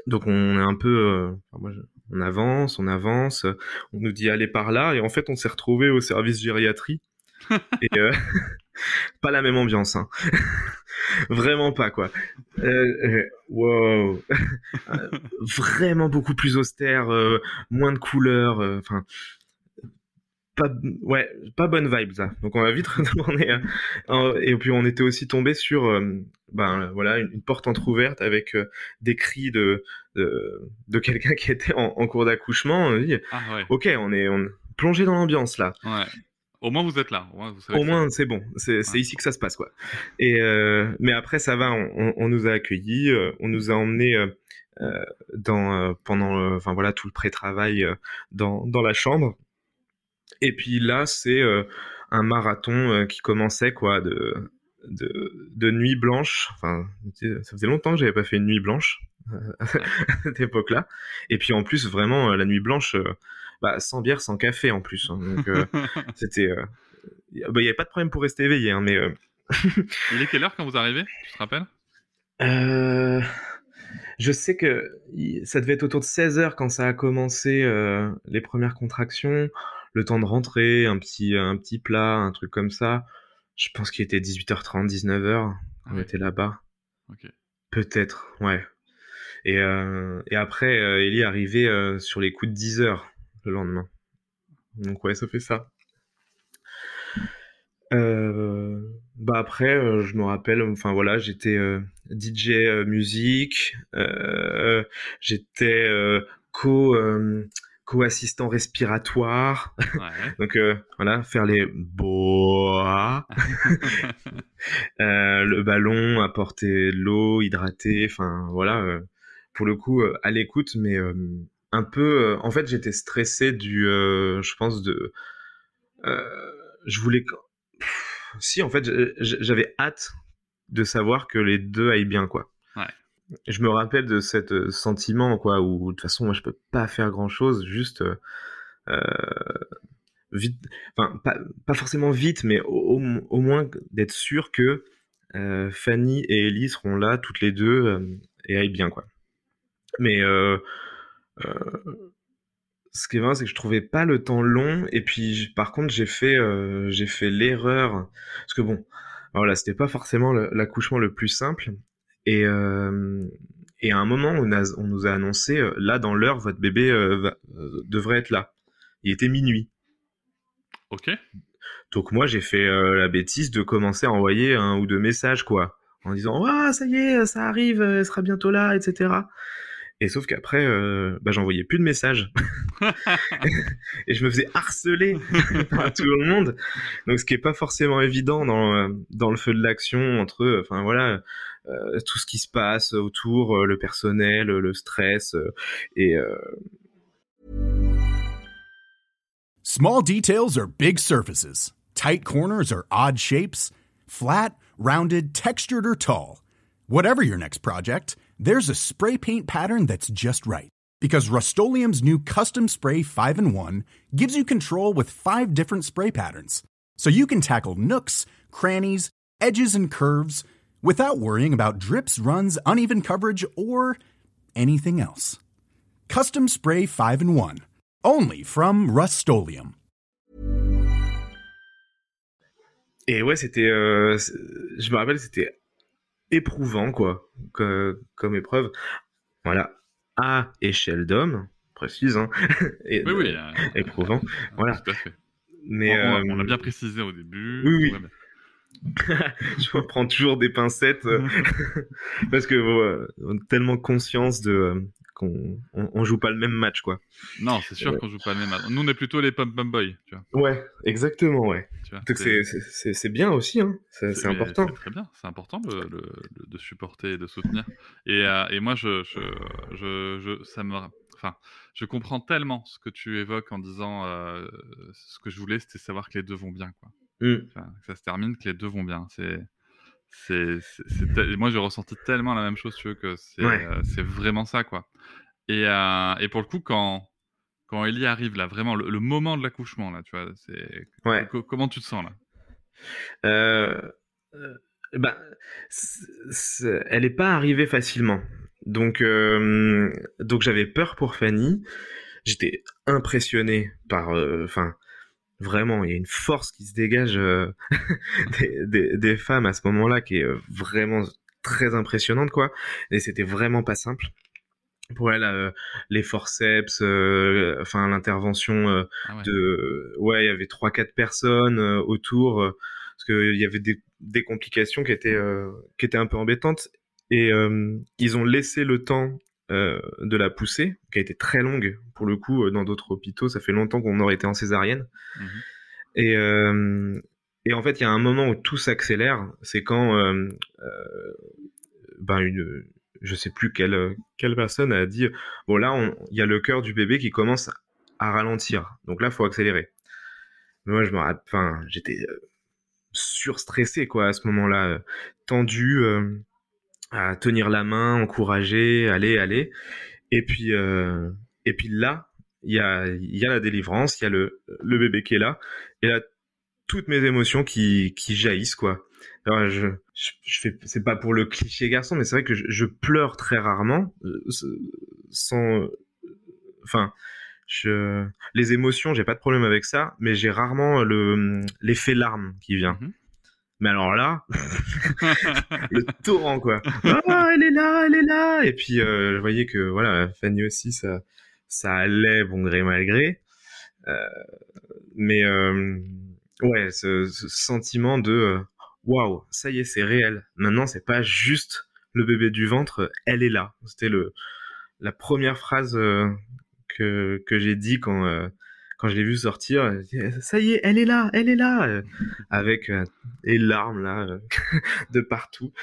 donc on est un peu, enfin, moi, je- on avance, on avance, on nous dit allez par là, et en fait on s'est retrouvé au service gériatrie. et euh, pas la même ambiance, hein. Vraiment pas, quoi. Euh, euh, wow. Euh, Vraiment beaucoup plus austère, euh, moins de couleurs, euh, enfin. Pas, ouais, pas bonne vibe, ça. Donc on va vite retourner. euh, en- et puis on était aussi tombé sur, euh, ben voilà, une, une porte entrouverte avec euh, des cris de, de, de quelqu'un qui était en, en cours d'accouchement. On dit, Ah ouais. ok, on est on, plongé dans l'ambiance là. ouais. Au moins vous êtes là. Au moins, c'est bon. C'est c'est Ouais. ici que ça se passe, quoi. Et euh, mais après, ça va. On, on- on nous a accueillis. on nous a emmenés dans pendant, enfin voilà, tout le pré-travail dans dans la chambre. Et puis là, c'est euh, un marathon euh, qui commençait, quoi, de de, de nuit blanche. Enfin, ça faisait longtemps que j'avais pas fait une nuit blanche euh, à cette époque-là. Et puis en plus, vraiment, euh, la nuit blanche, euh, bah, sans bière, sans café en plus. hein. donc euh, c'était euh, il n'y avait pas de problème pour rester éveillé, hein, mais euh, Il est quelle heure quand vous arrivez Tu te rappelles? Euh, je sais que ça devait être autour de 16 heures quand ça a commencé euh, les premières contractions, le temps de rentrer, un petit, un petit plat, un truc comme ça. Je pense qu'il était 18h30, 19h, Ah on ouais. était là-bas. Ok. Peut-être, ouais. Et, euh, et après, euh, Ellie est arrivée euh, sur les coups de 10 heures le lendemain. Donc ouais, ça fait ça. Bah après, je me rappelle, enfin voilà, j'étais DJ musique, j'étais co co-assistant respiratoire, Ouais. donc euh, voilà, faire les bois, euh, le ballon, apporter de l'eau, hydrater, enfin voilà, euh, pour le coup euh, à l'écoute, mais un peu, en fait j'étais stressé du, je pense de, je voulais, Pff, si en fait j'avais hâte de savoir que les deux aillent bien quoi. Je me rappelle de cet euh, sentiment quoi où de toute façon moi je peux pas faire grand chose, juste euh, euh, vite, enfin pas, pas forcément vite, mais au, moins d'être sûr que Fanny et Ellie seront là toutes les deux et aillent bien quoi. Mais ce qui est vrai, c'est que je trouvais pas le temps long. Et puis, par contre, j'ai fait, j'ai fait l'erreur. Parce que bon, voilà, c'était pas forcément l'accouchement le plus simple. Et, euh, et à un moment, on, a- on nous a annoncé, euh, là, dans l'heure, votre bébé euh, va- devrait être là. Il était minuit. ok. Donc moi, j'ai fait la bêtise de commencer à envoyer un ou deux messages, quoi. En disant, ah, ça y est, ça arrive, elle sera bientôt là, etc. Et sauf qu'après, euh, bah, j'envoyais plus de messages. et je me faisais harceler par tout le monde. Donc ce qui est pas forcément évident dans, euh, dans le feu de l'action entre, euh, enfin voilà, euh, tout ce qui se passe autour, euh, le personnel, le stress, euh, et euh, Small details are big surfaces. Tight corners are odd shapes. Flat, rounded, textured, or tall. Whatever your next project, there's a spray paint pattern that's just right. Because Rust new Custom Spray 5 in 1 gives you control with five different spray patterns. So you can tackle nooks, crannies, edges, and curves without worrying about drips, runs, uneven coverage, or anything else. Custom Spray 5 in 1. Only from Rust Et ouais, c'était, euh, je me rappelle, c'était éprouvant, quoi, que- comme épreuve. Voilà, à échelle d'homme, précise, hein, et, Oui, oui. éprouvant. Voilà. Tout à fait. Mais on, euh, on l'a bien précisé au début. oui, oui. Je reprends toujours des pincettes parce que euh, tellement conscience de euh, qu'on on, on joue pas le même match, quoi. Non, c'est sûr Ouais. qu'on joue pas le même. Nous, on est plutôt les pom pom boys. Tu vois. Ouais, exactement, ouais. C'est bien aussi, hein. C'est important. C'est très bien, c'est important de, supporter et de soutenir. Et, euh, et moi, je, je, je, je- ça me, enfin, je comprends tellement ce que tu évoques en disant euh, ce que je voulais, c'était savoir que les deux vont bien, quoi. Mm. Enfin, que ça se termine, que les deux vont bien. C'est, c'est, moi j'ai ressenti tellement la même chose, tu veux, que c'est, Ouais. euh, vraiment ça, quoi. Et, euh, et pour le coup, quand, quand Ellie arrive, là, vraiment, le, le moment de l'accouchement, là, tu vois, c'est. Ouais. co- comment tu te sens, là? Euh, ben, c'est- c'est- elle n'est pas arrivée facilement. Donc, donc j'avais peur pour Fanny. J'étais impressionné par, enfin, vraiment, il y a une force qui se dégage euh, des, des, des femmes à ce moment-là qui est euh, vraiment très impressionnante, quoi. Et c'était vraiment pas simple. Pour elle, euh, les forceps, euh, enfin l'intervention euh, Ah ouais. de ouais il y avait trois quatre personnes autour parce que il y avait des, des complications qui étaient qui étaient un peu embêtantes et ils ont laissé le temps euh, de la pousser qui a été très longue pour le coup euh, dans d'autres hôpitaux ça fait longtemps qu'on aurait été en césarienne Mhm. et euh, et en fait il y a un moment où tout s'accélère c'est quand ben une je sais plus quelle quelle personne a dit bon là il y a le cœur du bébé qui commence à ralentir. Donc là, faut accélérer. Mais moi, je me enfin, j'étais surstressé, quoi, à ce moment-là, tendu, à tenir la main, encourager, aller, aller. Et puis, euh, et puis là, il y a, y a la délivrance, il y a le, le bébé qui est là, et là, toutes mes émotions qui, qui jaillissent, quoi. Alors, je, je, je fais, c'est pas pour le cliché garçon, mais c'est vrai que je, je pleure très rarement, euh, sans, enfin, je, les émotions, j'ai pas de problème avec ça, mais j'ai rarement le, l'effet larme qui vient. Mhm. Mais alors là, le torrent quoi. Ah, elle est là, elle est là. Et puis euh, je voyais que voilà, Fanny aussi, ça, ça allait bon gré mal gré. Euh, mais euh, ouais, ce, ce sentiment de waouh, ça y est, c'est réel. Maintenant, c'est pas juste le bébé du ventre, elle est là. C'était le la première phrase que que j'ai dit quand quand je l'ai vu sortir. Ça y est, elle est là, elle est là, euh, avec euh, les larmes là euh, de partout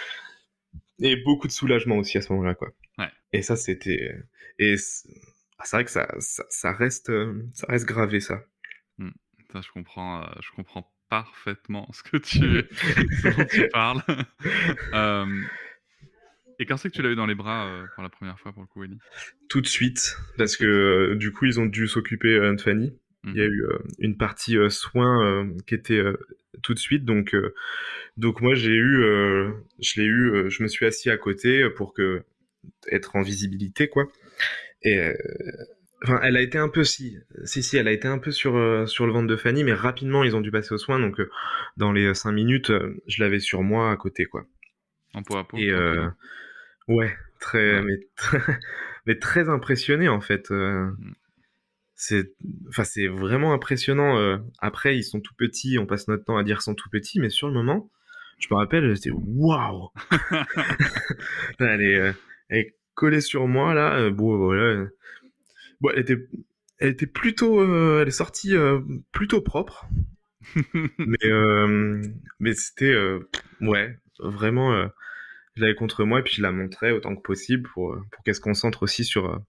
et beaucoup de soulagement aussi à ce moment-là quoi. Ouais. Et ça c'était et c'est ah, c'est vrai que ça, ça ça reste euh, ça reste gravé ça. Ça, je comprends, euh, je comprends parfaitement ce que tu, ce dont tu parles. Euh, et quand c'est que tu l'as eu dans les bras euh, pour la première fois, pour le coup, Ellie? Tout de suite parce que euh, du coup ils ont dû s'occuper euh, de Fanny. Il y a Mhm. eu euh, une partie euh, soins euh, qui était tout de suite donc donc moi j'ai eu je l'ai eu je me suis assis à côté pour que être en visibilité quoi et enfin elle a été un peu si si si elle a été un peu sur euh, sur le ventre de Fanny mais rapidement ils ont dû passer aux soins donc euh, dans les cinq minutes euh, je l'avais sur moi à côté quoi En peau à peau. et ouais, très, Ouais. mais, très- mais très impressionné en fait. Mm. C'est, enfin, c'est vraiment impressionnant. euh. Après, ils sont tout petits, on passe notre temps à dire qu'ils sont tout petits, mais sur le moment, je me rappelle, j'étais waouh! elle, est, euh, elle est collée sur moi là. euh, bon, voilà. Bon, elle était, elle était plutôt, elle est sortie plutôt propre mais mais c'était ouais vraiment je l'avais contre moi et puis je la montrais autant que possible pour pour qu'elle se concentre aussi sur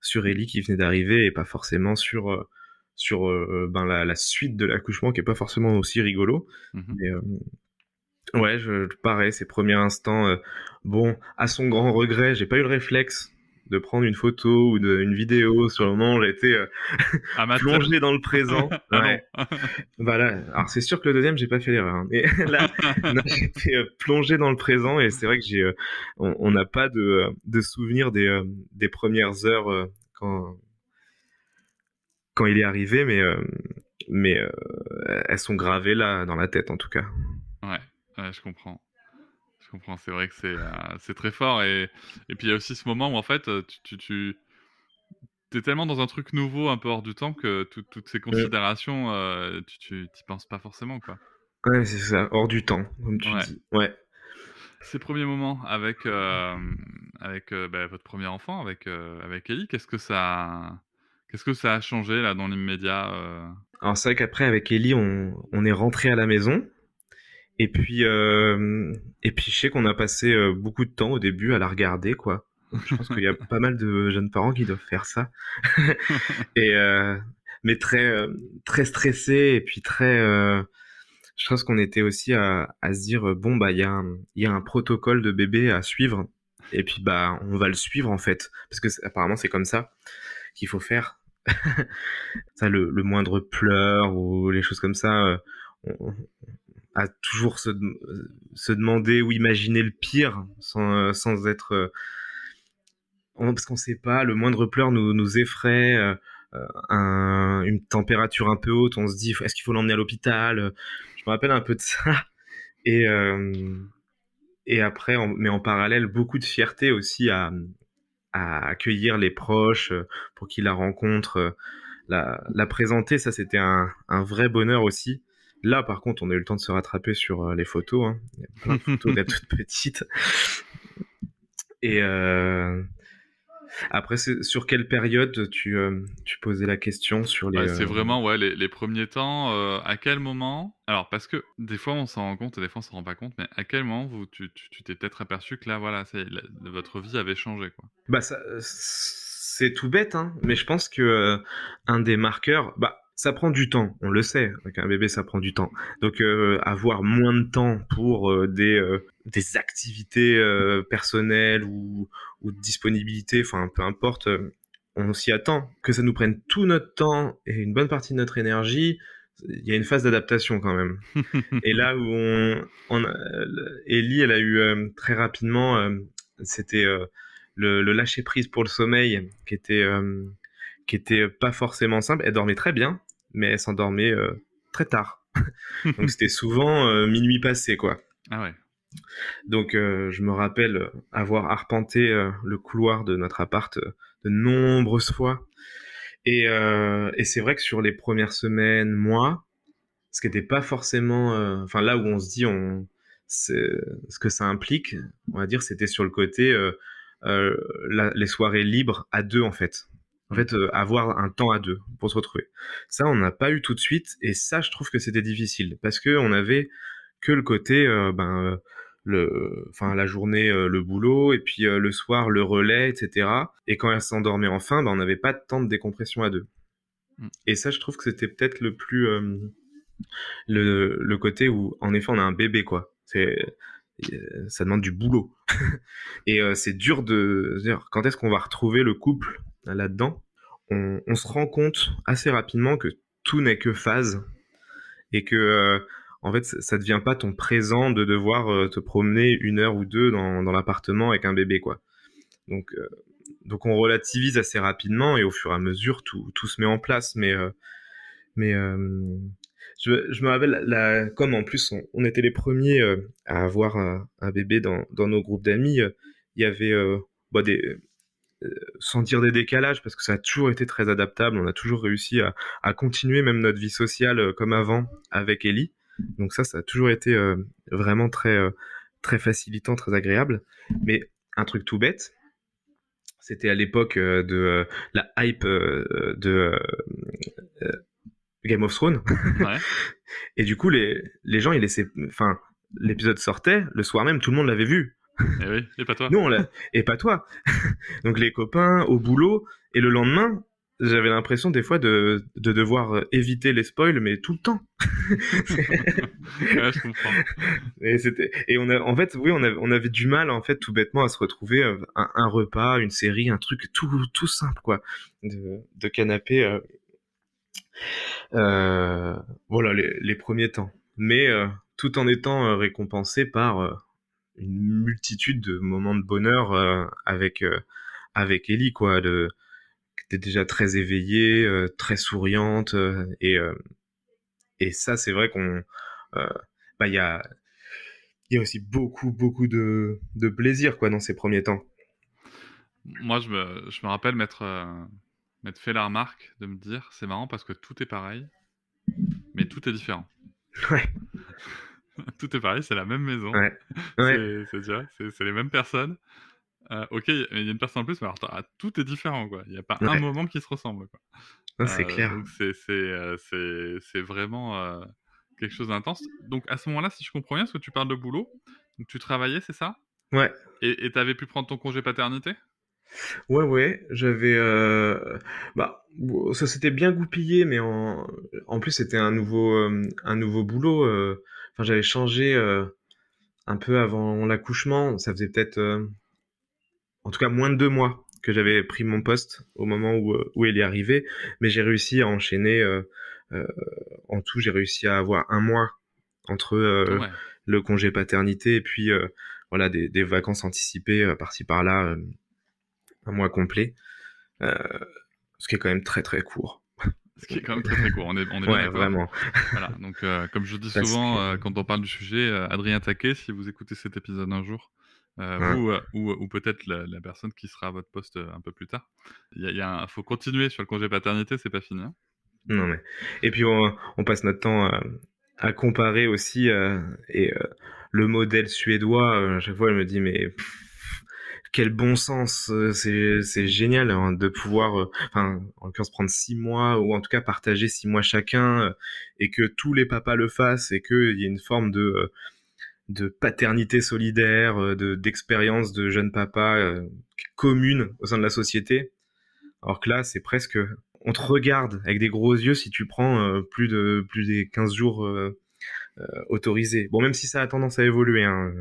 sur Ellie qui venait d'arriver et pas forcément sur euh, sur euh, ben la, la suite de l'accouchement qui est pas forcément aussi rigolo Mhm. mais euh, ouais je pareil ces premiers instants euh, bon à son grand regret j'ai pas eu le réflexe de prendre une photo ou de, une vidéo sur le moment j'ai été euh, plongé dans le présent Ah Ouais. Voilà. Alors c'est sûr que le deuxième, j'ai pas fait l'erreur. hein. Mais là, j'étais euh, plongé dans le présent et c'est vrai que j'ai, euh, on n'a pas de, euh, de souvenir des, euh, des premières heures quand quand il est arrivé, mais mais elles sont gravées là dans la tête en tout cas. Ouais, ouais, je comprends. Je comprends, c'est vrai que c'est euh, très fort. Et, et puis il y a aussi ce moment où en fait, tu, tu, tu es tellement dans un truc nouveau, un peu hors du temps, que tout- toutes ces considérations, euh, tu t'y penses pas forcément. quoi. Ouais, c'est ça, hors du temps, comme tu Ouais. dis. Ouais. Ces premiers moments avec, euh, avec euh, bah, votre premier enfant, avec, euh, avec Ellie, qu'est-ce que ça, qu'est-ce que ça a changé là dans l'immédiat Alors c'est vrai qu'après avec Ellie, on, on est rentré à la maison. Et puis, euh, et puis je sais qu'on a passé euh, beaucoup de temps au début à la regarder, quoi. Je pense qu'il y a pas mal de jeunes parents qui doivent faire ça. et euh, mais très, très stressé et puis très, euh, je pense qu'on était aussi à, à, se dire bon bah il y a un, il y a un protocole de bébé à suivre et puis bah on va le suivre en fait parce que apparemment c'est comme ça qu'il faut faire ça le, le, moindre pleur ou les choses comme ça on, à toujours se, se, demander ou imaginer le pire sans, sans être euh, parce qu'on sait pas le moindre pleur nous, nous effraie euh, un, une température un peu haute on se dit est-ce qu'il faut l'emmener à l'hôpital je me rappelle un peu de ça. Et euh, et après mais en parallèle beaucoup de fierté aussi à, accueillir les proches pour qu'ils la rencontrent la, présenter. Ça c'était un vrai bonheur aussi Là, par contre, on a eu le temps de se rattraper sur euh, les photos. Hein. Il y a plein de photos d'être toutes petites. Et euh... après, sur quelle période tu, euh, tu posais la question sur les. Ouais, c'est euh, vraiment ouais, les, les premiers temps. À quel moment Alors, parce que des fois, on s'en rend compte et des fois, on s'en rend pas compte, mais à quel moment vous, tu t'es tu, t'es peut-être aperçu que là, voilà, la, votre vie avait changé quoi? Bah, ça, c'est tout bête, hein, mais je pense que un des marqueurs. Bah, ça prend du temps, on le sait. Avec un bébé, ça prend du temps. Donc, euh, avoir moins de temps pour euh, des, euh, des activités personnelles ou, ou, de disponibilité, enfin, peu importe, on s'y attend. Que ça nous prenne tout notre temps et une bonne partie de notre énergie, il y a une phase d'adaptation quand même. et là où on, on a, Ellie, elle a eu très rapidement, c'était le, le, lâcher prise pour le sommeil qui était qui était pas forcément simple. Elle dormait très bien, mais elle s'endormait euh, très tard. Donc c'était souvent euh, minuit passé, quoi. Ah ouais. Donc euh, je me rappelle avoir arpenté le couloir de notre appart de nombreuses fois. Et, et c'est vrai que sur les premières semaines, mois, ce qui n'était pas forcément... Enfin là où on se dit on, ce que ça implique, on va dire, c'était sur le côté... La, les soirées libres à deux en fait en fait, euh, avoir un temps à deux pour se retrouver. Ça, on n'a pas eu tout de suite, et ça, je trouve que c'était difficile parce que on avait que le côté, euh, ben, euh, le, enfin, la journée, euh, le boulot, et puis le soir, le relais, etc. Et quand elle s'endormait enfin, ben, on n'avait pas de temps de décompression à deux. Mm. Et ça, je trouve que c'était peut-être le plus le, le côté où, en effet, on a un bébé, quoi. C'est ça demande du boulot. et euh, c'est dur de dire quand est-ce qu'on va retrouver le couple là-dedans. On, se rend compte assez rapidement que tout n'est que phase et que euh, en fait ça devient pas ton présent de devoir euh, te promener une heure ou deux dans, dans l'appartement avec un bébé quoi. Donc euh, donc on relativise assez rapidement et au fur et à mesure tout, tout se met en place mais mais je, me rappelle, la, comme en plus on, était les premiers à avoir un, un, bébé dans, dans nos groupes d'amis, il y avait bah, des, sans dire des décalages, parce que ça a toujours été très adaptable, on a toujours réussi à, à continuer même notre vie sociale comme avant avec Ellie. Donc ça, ça a toujours été vraiment très, très facilitant, très agréable. Mais un truc tout bête, c'était à l'époque de la hype de Game of Thrones. Ouais. et du coup, les, les gens, ils laissaient. Enfin, l'épisode sortait, le soir même, tout le monde l'avait vu. Et oui, et pas toi. Nous, on. Et pas toi. Donc, les copains au boulot, et le lendemain, j'avais l'impression des fois de, de devoir éviter les spoils, mais tout le temps. ouais, je comprends. Et c'était, et on a, en fait, oui, on avait, on avait du mal, en fait, tout bêtement, à se retrouver un, un repas, une série, un truc tout, tout simple, quoi, de, de canapé. Euh, euh, voilà les, les, premiers temps. Mais euh, tout en étant euh, récompensé par euh, une multitude de moments de bonheur euh, avec avec Ellie quoi, de était déjà très éveillée, très souriante et et ça c'est vrai qu'on bah il y a il y a aussi beaucoup beaucoup de de plaisir quoi dans ces premiers temps. Moi je me je me rappelle m'être m'être fait la remarque de me dire c'est marrant parce que tout est pareil, mais tout est différent. Ouais. tout est pareil, c'est la même maison. Ouais. ouais. C'est les mêmes personnes. Euh, ok, il y a une personne en plus, mais alors tout est différent, quoi. Il n'y a pas ouais. un moment qui se ressemble, quoi. C'est euh, clair. Euh, c'est vraiment euh, quelque chose d'intense. Donc à ce moment-là, si je comprends bien, parce que tu parles de boulot, donc tu travaillais, c'est ça? Ouais. Et tu avais pu prendre ton congé paternité? Ouais, ouais, j'avais. Euh... Bah, ça s'était bien goupillé, mais en, en plus, c'était un nouveau, euh, un nouveau boulot. euh. Enfin, j'avais changé euh, un peu avant l'accouchement. Ça faisait peut-être, euh, en tout cas, moins de deux mois que j'avais pris mon poste au moment où, euh, où il est arrivé. Mais j'ai réussi à enchaîner. euh, euh, en tout, j'ai réussi à avoir un mois entre euh, Ouais. le congé paternité et puis euh, voilà des, des vacances anticipées euh, par-ci par-là, euh, un mois complet, euh, ce qui est quand même très très court. Ce qui est quand même très très court. On est, on est Ouais, vraiment. Voilà. Donc, euh, comme je dis souvent que- euh, quand on parle du sujet, Adrien Taquet, si vous écoutez cet épisode un jour, euh, Ouais. vous euh, ou, ou peut-être la, la personne qui sera à votre poste un peu plus tard, il y y a un- faut continuer sur le congé paternité, c'est pas fini. hein. Non mais et puis on, on passe notre temps à, à comparer aussi euh, et le modèle suédois. à chaque fois, je me dis mais pff, quel bon sens, euh, c'est génial hein, de pouvoir, euh, enfin en l'occurrence prendre six mois ou en tout cas partager six mois chacun euh, et que tous les papas le fassent et qu'il y ait une forme de paternité solidaire, de d'expérience de jeunes papas euh, commune au sein de la société. Alors que là, c'est presque on te regarde avec des gros yeux si tu prends plus de plus des 15 jours autorisés. Bon, même si ça a tendance à évoluer, hein,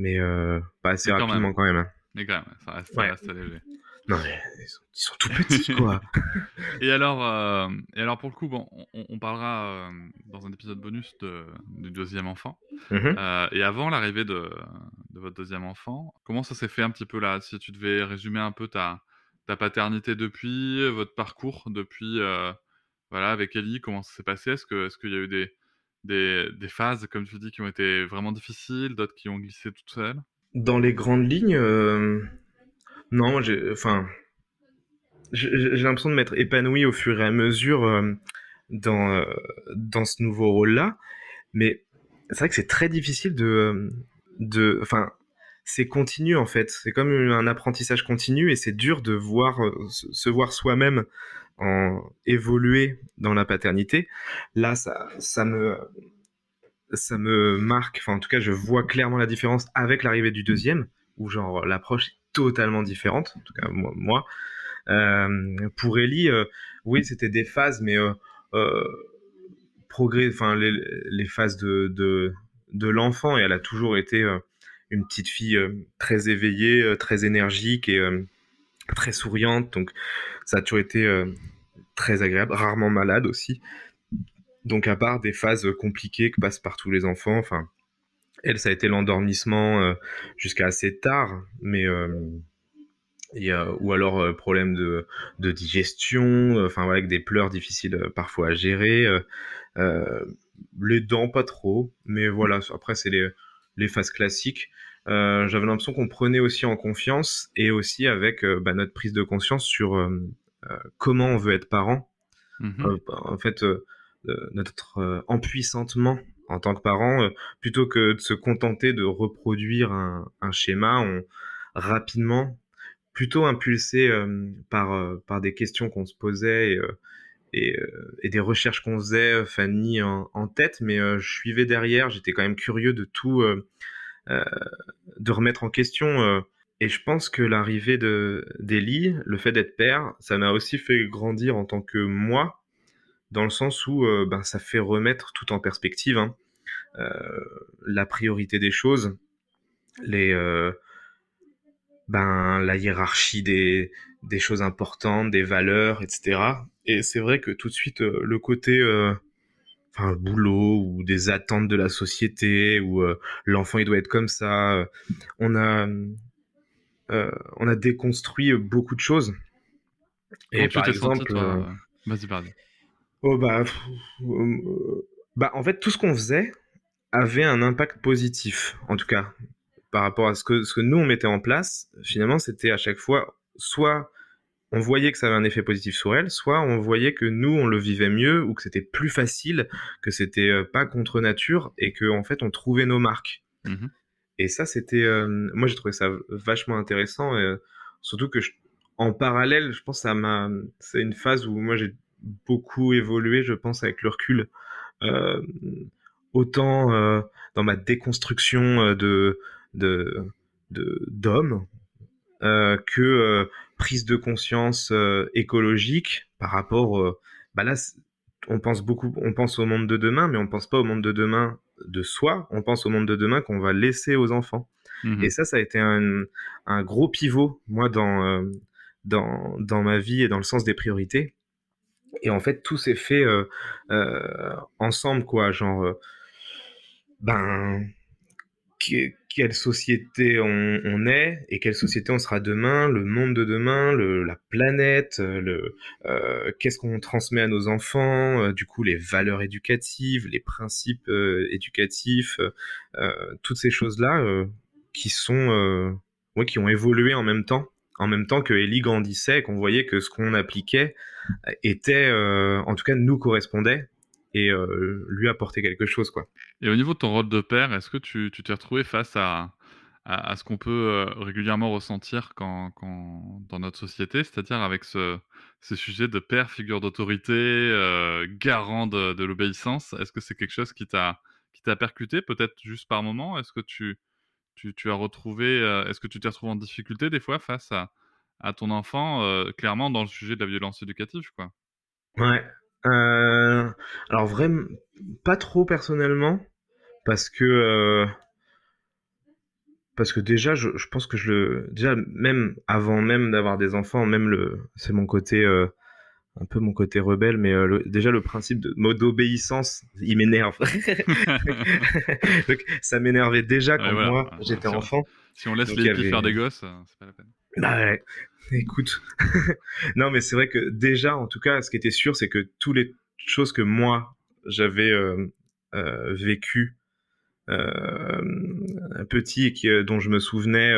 mais euh, pas assez Mais quand rapidement quand même. hein. Mais quand même, ça reste, ça Ouais. reste léger. Non, mais ils sont, ils sont tout petits, quoi. Et alors, euh, et alors pour le coup, bon, on, on parlera euh, dans un épisode bonus de, du deuxième enfant. Mhm. Euh, et avant l'arrivée de, de votre deuxième enfant, comment ça s'est fait un petit peu là Si tu devais résumer un peu ta, ta paternité depuis, votre parcours depuis, voilà, avec Ellie, comment ça s'est passé? Est-ce qu'il y a eu des, des, phases, comme tu dis, qui ont été vraiment difficiles, d'autres qui ont glissé toutes seules? Dans les grandes lignes, euh, non, j'ai, enfin, l'impression de m'être épanoui au fur et à mesure euh, dans euh, dans ce nouveau rôle-là, mais c'est vrai que c'est très difficile de de, enfin, c'est continu en fait. C'est comme un apprentissage continu et c'est dur de voir euh, se voir soi-même évoluer dans la paternité. Là, ça ça me ça me marque, enfin en tout cas je vois clairement la différence avec l'arrivée du deuxième, où genre l'approche est totalement différente, en tout cas moi. Euh, pour Ellie, euh, oui c'était des phases, mais progrès, enfin les, phases de, de, l'enfant, et elle a toujours été une petite fille euh, très éveillée, euh, très énergique et euh, très souriante, donc ça a toujours été très agréable, rarement malade aussi. Donc à part des phases compliquées que passent par tous les enfants, enfin, elle, ça a été l'endormissement jusqu'à assez tard, mais ou alors problème de, digestion, enfin avec des pleurs difficiles parfois à gérer, les dents pas trop, mais voilà, après c'est les, les phases classiques. Euh, J'avais l'impression qu'on prenait aussi en confiance et aussi avec euh, bah, notre prise de conscience sur euh, comment on veut être parent Mhm. euh, en fait notre empuissantement en tant que parent plutôt que de se contenter de reproduire un, un schéma on rapidement plutôt impulsé par par des questions qu'on se posait et, et, euh, et des recherches qu'on faisait euh, Fanny en, tête mais euh, je suivais derrière. J'étais quand même curieux de tout de remettre en question et je pense que l'arrivée de d'Ellie, le fait d'être père, ça m'a aussi fait grandir en tant que moi, dans le sens où ben, ça fait remettre tout en perspective hein, la priorité des choses, les, ben, la hiérarchie des, des choses importantes, des valeurs, etc. Et c'est vrai que tout de suite, euh, le côté euh, enfin, boulot ou des attentes de la société, ou euh, l'enfant il doit être comme ça, euh, on a on a déconstruit beaucoup de choses. Et tu par t'es exemple, Vas-y, pardon. oh bah, pff, bah, en fait, tout ce qu'on faisait avait un impact positif, en tout cas, par rapport à ce que, ce que nous on mettait en place. Finalement, c'était à chaque fois soit on voyait que ça avait un effet positif sur elle, soit on voyait que nous on le vivait mieux ou que c'était plus facile, que c'était euh, pas contre nature et que en fait on trouvait nos marques. Mhm. Et ça, c'était, euh, moi, j'ai trouvé ça vachement intéressant, et, euh, surtout que je- en parallèle, je pense ça m'a, c'est une phase où moi j'ai beaucoup évolué, je pense, avec le recul, euh, autant dans ma déconstruction de de de d'homme, euh, que euh, prise de conscience euh, écologique par rapport. bah là, on pense beaucoup, on pense au monde de demain, mais on pense pas au monde de demain de soi. On pense au monde de demain qu'on va laisser aux enfants. Mhm. Et ça, ça a été un, un gros pivot, moi, dans, dans, dans ma vie et dans le sens des priorités. Et en fait, tout s'est fait ensemble, quoi. Genre, ben, que- quelle société on, est et quelle société on sera demain, le monde de demain, la planète, le, euh, qu'est-ce qu'on transmet à nos enfants, euh, du coup les valeurs éducatives, les principes euh, éducatifs, toutes ces choses-là qui sont, qui ont évolué en même temps, en même temps que Ellie grandissait qu'on voyait que ce qu'on appliquait était, en tout cas, nous correspondait et euh, lui apportait quelque chose, quoi. Et au niveau de ton rôle de père, est-ce que tu tu t'es retrouvé face à, à, à ce qu'on peut euh, régulièrement ressentir quand, quand, dans notre société, c'est-à-dire avec ce, ce sujet de père, figure d'autorité, euh, garant de, de l'obéissance Est-ce que c'est quelque chose qui t'a qui t'a percuté, peut-être juste par moment? Est-ce que tu, tu, tu as retrouvé, euh, est-ce que tu t'es retrouvé en difficulté des fois face à, à ton enfant, clairement dans le sujet de la violence éducative, quoi? Ouais. Alors vraiment, pas trop personnellement, parce que euh, parce que déjà, je, je pense que je le déjà même avant même d'avoir des enfants, même le c'est mon côté euh, un peu mon côté rebelle, mais euh, le- déjà le principe de mode d'obéissance, il m'énerve. Donc, ça m'énervait déjà quand Ouais, voilà. moi j'étais enfant. Si on laisse Donc, les avait- faire des gosses, c'est pas la peine. Bah ouais, écoute. non, mais c'est vrai que déjà, en tout cas, ce qui était sûr, c'est que toutes les choses que moi, j'avais euh, euh, vécues euh, petit et qui, euh, dont je me souvenais,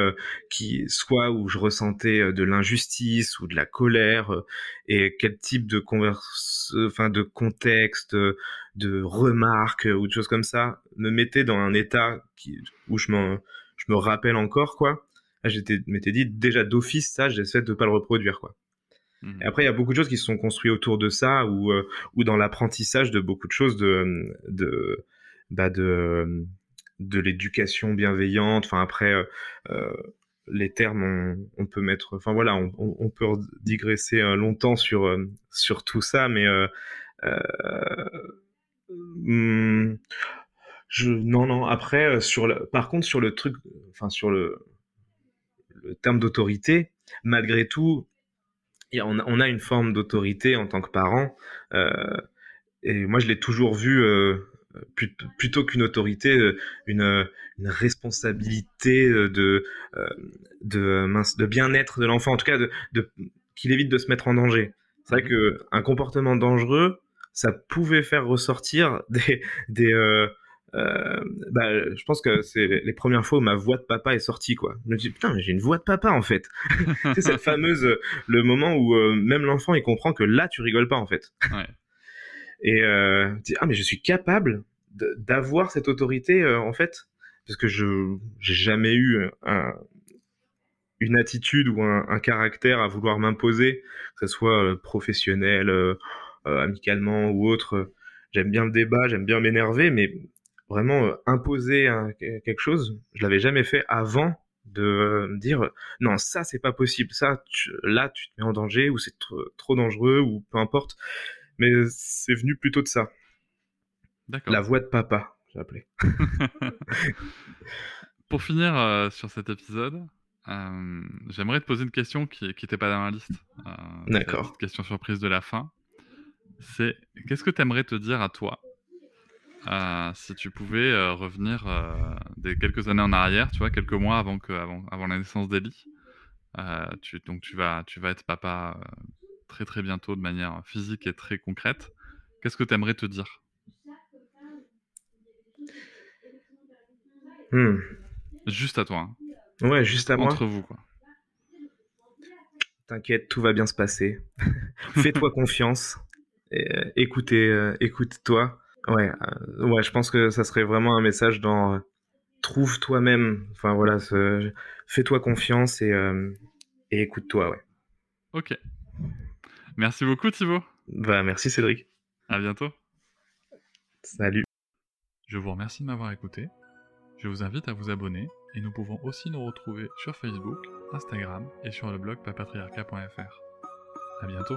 qui soit où je ressentais de l'injustice ou de la colère, et quel type de converse, enfin de contexte, de remarques ou de choses comme ça, me mettait dans un état qui, où je je me rappelle encore quoi. Là, j'étais, m'étais dit déjà d'office ça, j'essaie de pas le reproduire quoi. Mhm. Après, il y a beaucoup de choses qui se sont construites autour de ça, ou euh, ou dans l'apprentissage de beaucoup de choses de de bah de l'éducation bienveillante. Enfin après, euh, euh, les termes, on, peut mettre. Enfin voilà, on, peut digresser longtemps sur sur tout ça, mais hum, je non non. Après, sur par contre sur le truc, enfin sur le le terme d'autorité, malgré tout, on, a, on a une forme d'autorité en tant que parent. euh, et moi, je l'ai toujours vu euh, plut- plutôt qu'une autorité, euh, une, une responsabilité de, de, mince, de bien-être de l'enfant, en tout cas, de, de, qu'il évite de se mettre en danger. C'est vrai Mhm. qu'un comportement dangereux, ça pouvait faire ressortir des, des, euh, euh, bah, je pense que c'est les premières fois où ma voix de papa est sortie, quoi. Je me dis, putain, mais j'ai une voix de papa, en fait. sais, cette fameuse, le moment où euh, même l'enfant, il comprend que là, tu rigoles pas, en fait. Ouais. Et, euh, dis, ah, mais je suis capable d'avoir cette autorité, euh, en fait? Parce que je, j'ai jamais eu un, une attitude ou un, un caractère à vouloir m'imposer, que ce soit professionnel, amicalement ou autre. J'aime bien le débat, j'aime bien m'énerver, mais vraiment euh, imposer un- quelque chose, je l'avais jamais fait avant de euh, me dire non ça c'est pas possible, ça tu- là tu te mets en danger ou c'est trop, trop dangereux ou peu importe. Mais c'est venu plutôt de ça, D'accord. la voix de papa, j'ai appelé. Pour finir euh, sur cet épisode, euh, j'aimerais te poser une question qui n'était pas dans la liste. D'accord. question surprise de la fin. C'est qu'est-ce que tu aimerais te dire à toi euh, si tu pouvais euh, revenir euh, des quelques années en arrière, tu vois, quelques mois avant, que, avant, avant la naissance. Euh, tu, donc tu vas, tu vas être papa très très bientôt de manière physique et très concrète. Qu'est-ce que tu aimerais te dire? Hmm. Juste à toi, Ouais, juste à hein, moi. entre vous quoi. T'inquiète, tout va bien se passer. Fais-toi confiance. Écoutez, écoute-toi. Ouais, euh, ouais, je pense que ça serait vraiment un message dans euh, trouve toi-même. Enfin voilà, fais-toi confiance et, euh, et écoute-toi. Ouais. Ok. Merci beaucoup Thibaut. Bah merci Cédric. À bientôt. Salut. Je vous remercie de m'avoir écouté. Je vous invite à vous abonner et nous pouvons aussi nous retrouver sur Facebook, Instagram et sur le blog papatriarca.fr. À bientôt.